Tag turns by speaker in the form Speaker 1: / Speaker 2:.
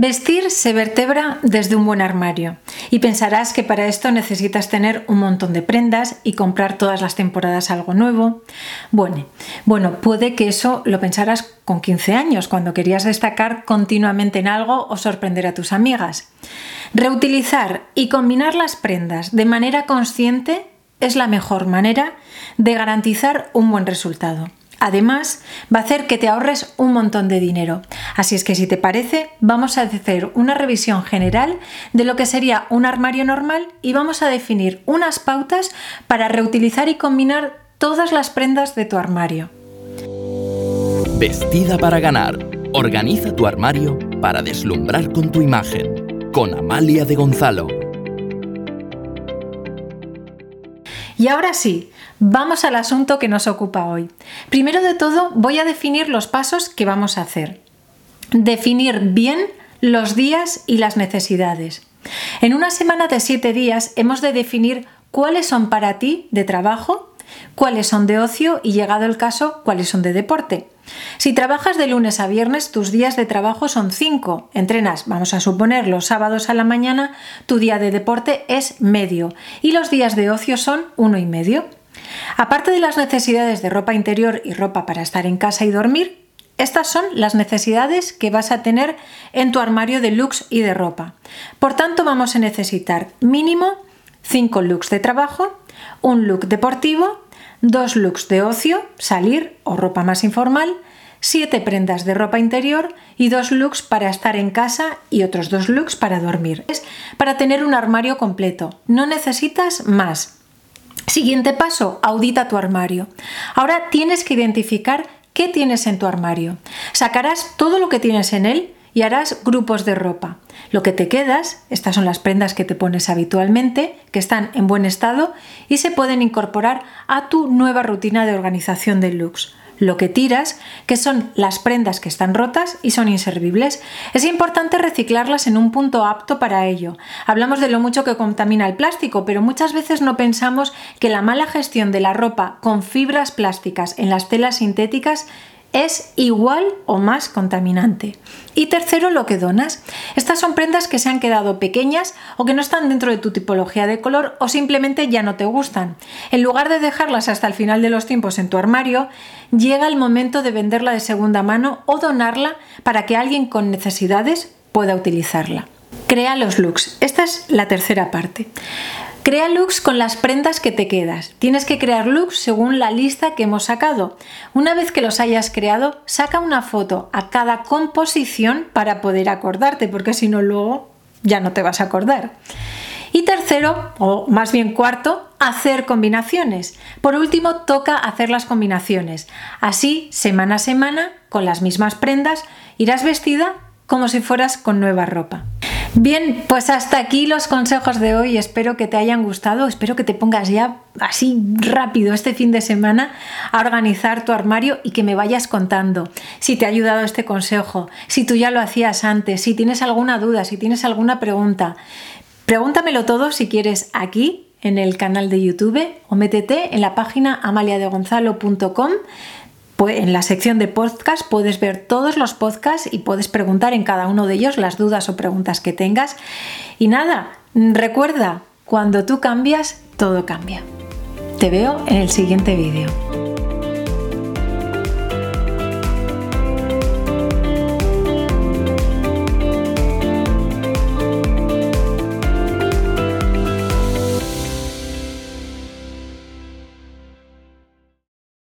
Speaker 1: Vestir se vertebra desde un buen armario y pensarás que para esto necesitas tener un montón de prendas y comprar todas las temporadas algo nuevo. Bueno, bueno, puede que eso lo pensaras con 15 años, cuando querías destacar continuamente en algo o sorprender a tus amigas. Reutilizar y combinar las prendas de manera consciente es la mejor manera de garantizar un buen resultado. Además, va a hacer que te ahorres un montón de dinero. Así es que si te parece, vamos a hacer una revisión general de lo que sería un armario normal y vamos a definir unas pautas para reutilizar y combinar todas las prendas de tu armario.
Speaker 2: Vestida para ganar. Organiza tu armario para deslumbrar con tu imagen. Con Amalia de Gonzalo.
Speaker 1: Y ahora sí, vamos al asunto que nos ocupa hoy. Primero de todo, voy a definir los pasos que vamos a hacer. Definir bien los días y las necesidades. En una semana de siete días hemos de definir cuáles son para ti de trabajo, cuáles son de ocio y, llegado el caso, cuáles son de deporte. Si trabajas de lunes a viernes, tus días de trabajo son 5. Entrenas, vamos a suponer, los sábados a la mañana, tu día de deporte es medio y los días de ocio son uno y medio. Aparte de las necesidades de ropa interior y ropa para estar en casa y dormir, estas son las necesidades que vas a tener en tu armario de looks y de ropa. Por tanto, vamos a necesitar mínimo 5 looks de trabajo, un look deportivo, dos looks de ocio, salir o ropa más informal, siete prendas de ropa interior y dos looks para estar en casa y otros dos looks para dormir. Es para tener un armario completo. No necesitas más. Siguiente paso, audita tu armario. Ahora tienes que identificar qué tienes en tu armario. Sacarás todo lo que tienes en él y harás grupos de ropa. Lo que te quedas, estas son las prendas que te pones habitualmente, que están en buen estado y se pueden incorporar a tu nueva rutina de organización de looks. Lo que tiras, que son las prendas que están rotas y son inservibles, es importante reciclarlas en un punto apto para ello. Hablamos de lo mucho que contamina el plástico, pero muchas veces no pensamos que la mala gestión de la ropa con fibras plásticas en las telas sintéticas es igual o más contaminante. Y tercero, lo que donas. Estas son prendas que se han quedado pequeñas o que no están dentro de tu tipología de color o simplemente ya no te gustan. En lugar de dejarlas hasta el final de los tiempos en tu armario, llega el momento de venderla de segunda mano o donarla para que alguien con necesidades pueda utilizarla. Crea los looks. Esta es la tercera parte. Crea looks con las prendas que te quedas. Tienes que crear looks según la lista que hemos sacado. Una vez que los hayas creado, saca una foto a cada composición para poder acordarte, porque si no luego ya no te vas a acordar. Y tercero, o más bien cuarto, hacer combinaciones. Por último, toca hacer las combinaciones. Así, semana a semana, con las mismas prendas, irás vestida como si fueras con nueva ropa. Bien, pues hasta aquí los consejos de hoy. Espero que te hayan gustado. Espero que te pongas ya así rápido este fin de semana a organizar tu armario y que me vayas contando si te ha ayudado este consejo, si tú ya lo hacías antes, si tienes alguna duda, si tienes alguna pregunta. Pregúntamelo todo si quieres aquí en el canal de YouTube o métete en la página amaliadegonzalo.com en la sección de podcast puedes ver todos los podcasts y puedes preguntar en cada uno de ellos las dudas o preguntas que tengas. Y nada, recuerda, cuando tú cambias, todo cambia. Te veo en el siguiente vídeo.